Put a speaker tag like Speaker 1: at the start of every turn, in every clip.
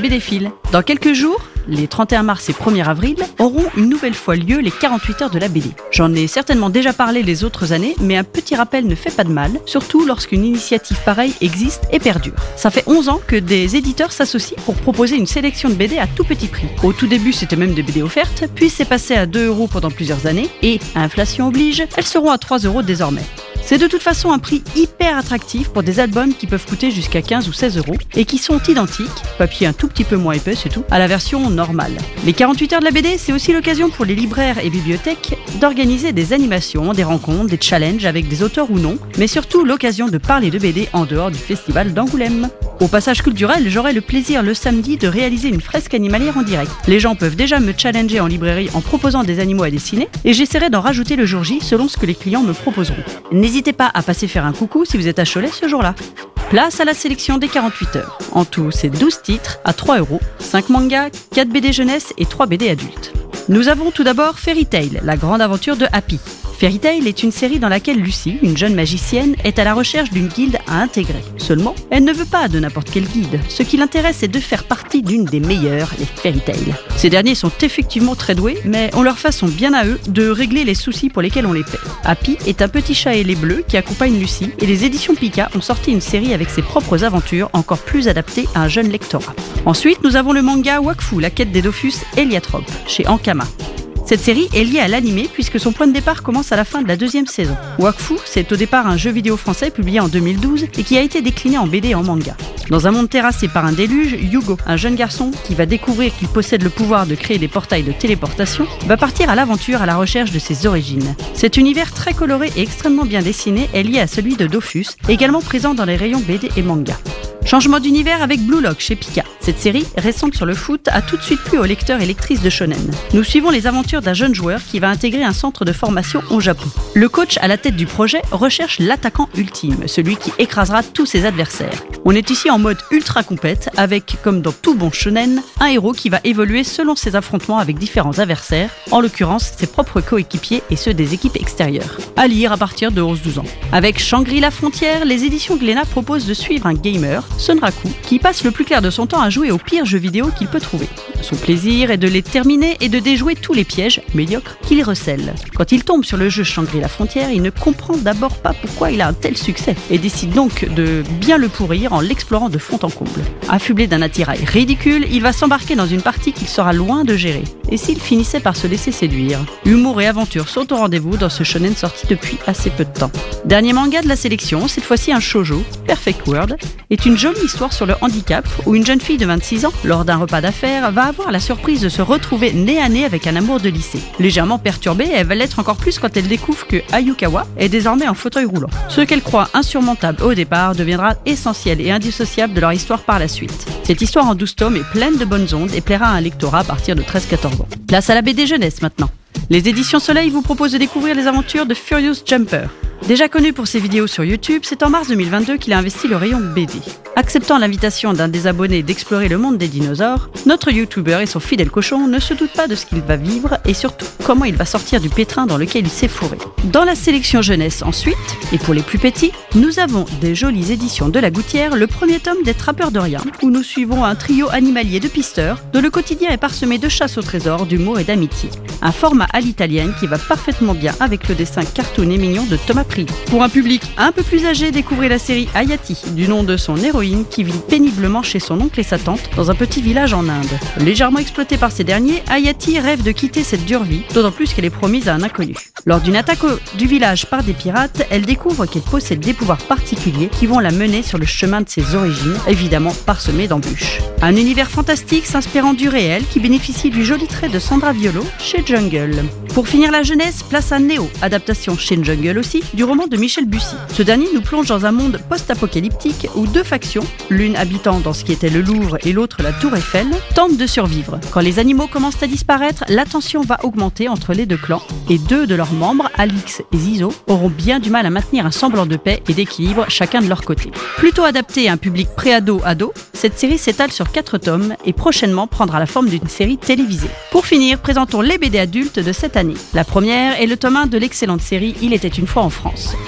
Speaker 1: BDphiles Dans quelques jours, les 31 mars et 1er avril, auront une nouvelle fois lieu les 48 heures de la BD. J'en ai certainement déjà parlé les autres années, mais un petit rappel ne fait pas de mal, surtout lorsqu'une initiative pareille existe et perdure. Ça fait 11 ans que des éditeurs s'associent pour proposer une sélection de BD à tout petit prix. Au tout début, c'était même des BD offertes, puis c'est passé à 2 euros pendant plusieurs années, et, inflation oblige, elles seront à 3 euros désormais. C'est de toute façon un prix hyper attractif pour des albums qui peuvent coûter jusqu'à 15 ou 16 euros et qui sont identiques, papier un tout petit peu moins épais c'est tout, à la version normale. Les 48 heures de la BD, c'est aussi l'occasion pour les libraires et bibliothèques d'organiser des animations, des rencontres, des challenges avec des auteurs ou non, mais surtout l'occasion de parler de BD en dehors du festival d'Angoulême. Au passage culturel, j'aurai le plaisir le samedi de réaliser une fresque animalière en direct. Les gens peuvent déjà me challenger en librairie en proposant des animaux à dessiner et j'essaierai d'en rajouter le jour J selon ce que les clients me proposeront. N'hésitez pas à passer faire un coucou si vous êtes à Cholet ce jour-là. Place à la sélection des 48 heures. En tout, c'est 12 titres à 3 euros, 5 mangas, 4 BD jeunesse et 3 BD adultes. Nous avons tout d'abord Fairy Tail, la grande aventure de Happy. Fairy est une série dans laquelle Lucie, une jeune magicienne, est à la recherche d'une guilde à intégrer. Seulement, elle ne veut pas de n'importe quelle guilde. Ce qui l'intéresse est de faire partie d'une des meilleures, les Fairy. Ces derniers sont effectivement très doués, mais ont leur façon bien à eux de régler les soucis pour lesquels on les paie. Happy est un petit chat ailé bleu qui accompagne Lucie et les éditions Pika ont sorti une série avec ses propres aventures encore plus adaptées à un jeune lectorat. Ensuite, nous avons le manga Wakfu, la quête des Dofus Eliatrope, chez Ankama. Cette série est liée à l'animé puisque son point de départ commence à la fin de la deuxième saison. Wakfu, c'est au départ un jeu vidéo français publié en 2012 et qui a été décliné en BD et en manga. Dans un monde terrassé par un déluge, Yugo, un jeune garçon qui va découvrir qu'il possède le pouvoir de créer des portails de téléportation, va partir à l'aventure à la recherche de ses origines. Cet univers très coloré et extrêmement bien dessiné est lié à celui de Dofus, également présent dans les rayons BD et manga. Changement d'univers avec Blue Lock chez Pika. Cette série, récente sur le foot, a tout de suite plu aux lecteurs et lectrices de shonen. Nous suivons les aventures d'un jeune joueur qui va intégrer un centre de formation au Japon. Le coach à la tête du projet recherche l'attaquant ultime, celui qui écrasera tous ses adversaires. On est ici en mode ultra compète, avec, comme dans tout bon shonen, un héros qui va évoluer selon ses affrontements avec différents adversaires, en l'occurrence ses propres coéquipiers et ceux des équipes extérieures. À lire à partir de 11-12 ans. Avec Shangri-La Frontière, les éditions Glénat proposent de suivre un gamer, Sunraku, qui passe le plus clair de son temps à jouer aux pires jeux vidéo qu'il peut trouver. Son plaisir est de les terminer et de déjouer tous les pièges, médiocres, qu'il recèle. Quand il tombe sur le jeu Shangri-La Frontière, il ne comprend d'abord pas pourquoi il a un tel succès et décide donc de bien le pourrir en l'explorant de fond en comble. Affublé d'un attirail ridicule, il va s'embarquer dans une partie qu'il sera loin de gérer. Et s'il finissait par se laisser séduire Humour et aventure sont au rendez-vous dans ce shonen sorti depuis assez peu de temps. Dernier manga de la sélection, cette fois-ci un shoujo, Perfect World, est une jolie histoire sur le handicap où une jeune fille de 26 ans, lors d'un repas d'affaires, va avoir la surprise de se retrouver nez à nez avec un amour de lycée. Légèrement perturbée, elle va l'être encore plus quand elle découvre que Ayukawa est désormais en fauteuil roulant. Ce qu'elle croit insurmontable au départ deviendra essentiel et indissociable de leur histoire par la suite. Cette histoire en 12 tomes est pleine de bonnes ondes et plaira à un lectorat à partir de 13-14 ans. Place à la BD jeunesse maintenant. Les éditions Soleil vous proposent de découvrir les aventures de Furious Jumper. Déjà connu pour ses vidéos sur YouTube, c'est en mars 2022 qu'il a investi le rayon BD. Acceptant l'invitation d'un des abonnés d'explorer le monde des dinosaures, notre YouTuber et son fidèle cochon ne se doutent pas de ce qu'il va vivre et surtout comment il va sortir du pétrin dans lequel il s'est fourré. Dans la sélection jeunesse ensuite, et pour les plus petits, nous avons des jolies éditions de La Gouttière, le premier tome des Trappeurs de rien, où nous suivons un trio animalier de pisteurs dont le quotidien est parsemé de chasse au trésor, d'humour et d'amitié. Un format à l'italienne qui va parfaitement bien avec le dessin cartoon et mignon de Thomas Pour un public un peu plus âgé, découvrez la série Ayati, du nom de son héroïne qui vit péniblement chez son oncle et sa tante dans un petit village en Inde. Légèrement exploitée par ces derniers, Ayati rêve de quitter cette dure vie, d'autant plus qu'elle est promise à un inconnu. Lors d'une attaque du village par des pirates, elle découvre qu'elle possède des pouvoirs particuliers qui vont la mener sur le chemin de ses origines, évidemment parsemé d'embûches. Un univers fantastique s'inspirant du réel qui bénéficie du joli trait de Sandra Violo chez Jungle. Pour finir la jeunesse, place à Neo, adaptation chez Jungle aussi, du roman de Michel Bussy. Ce dernier nous plonge dans un monde post-apocalyptique où deux factions, l'une habitant dans ce qui était le Louvre et l'autre la Tour Eiffel, tentent de survivre. Quand les animaux commencent à disparaître, la tension va augmenter entre les deux clans et deux de leurs membres, Alix et Zizo, auront bien du mal à maintenir un semblant de paix et d'équilibre chacun de leur côté. Plutôt adapté à un public pré-ado-ado, cette série s'étale sur quatre tomes et prochainement prendra la forme d'une série télévisée. Pour finir, présentons les BD adultes de cette année. La première est le tome 1 de l'excellente série Il était une fois en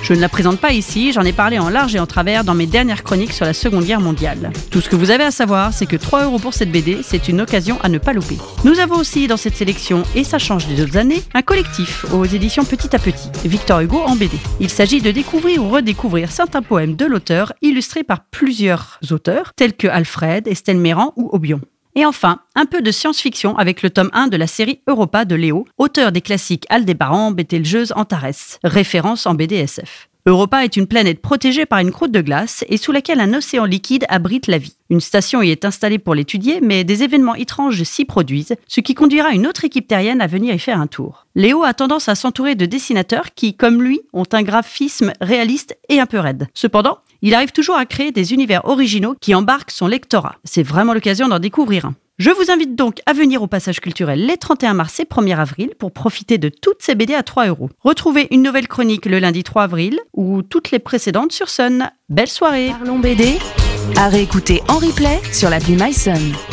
Speaker 1: Je ne la présente pas ici, j'en ai parlé en large et en travers dans mes dernières chroniques sur la Seconde Guerre mondiale. Tout ce que vous avez à savoir, c'est que 3 euros pour cette BD, c'est une occasion à ne pas louper. Nous avons aussi dans cette sélection, et ça change des autres années, un collectif aux éditions Petit à Petit, Victor Hugo en BD. Il s'agit de découvrir ou redécouvrir certains poèmes de l'auteur illustrés par plusieurs auteurs, tels que Alfred, Estelle Méran ou Aubion. Et enfin, un peu de science-fiction avec le tome 1 de la série Europa de Léo, auteur des classiques Aldébaran, Bételgeuse, Antares, référence en BDSF. Europa est une planète protégée par une croûte de glace et sous laquelle un océan liquide abrite la vie. Une station y est installée pour l'étudier, mais des événements étranges s'y produisent, ce qui conduira une autre équipe terrienne à venir y faire un tour. Léo a tendance à s'entourer de dessinateurs qui, comme lui, ont un graphisme réaliste et un peu raide. Cependant, il arrive toujours à créer des univers originaux qui embarquent son lectorat. C'est vraiment l'occasion d'en découvrir un. Je vous invite donc à venir au passage culturel les 31 mars et 1er avril pour profiter de toutes ces BD à 3 euros. Retrouvez une nouvelle chronique le lundi 3 avril ou toutes les précédentes sur Sun. Belle soirée
Speaker 2: Parlons BD à réécouter en replay sur l'appli MySun.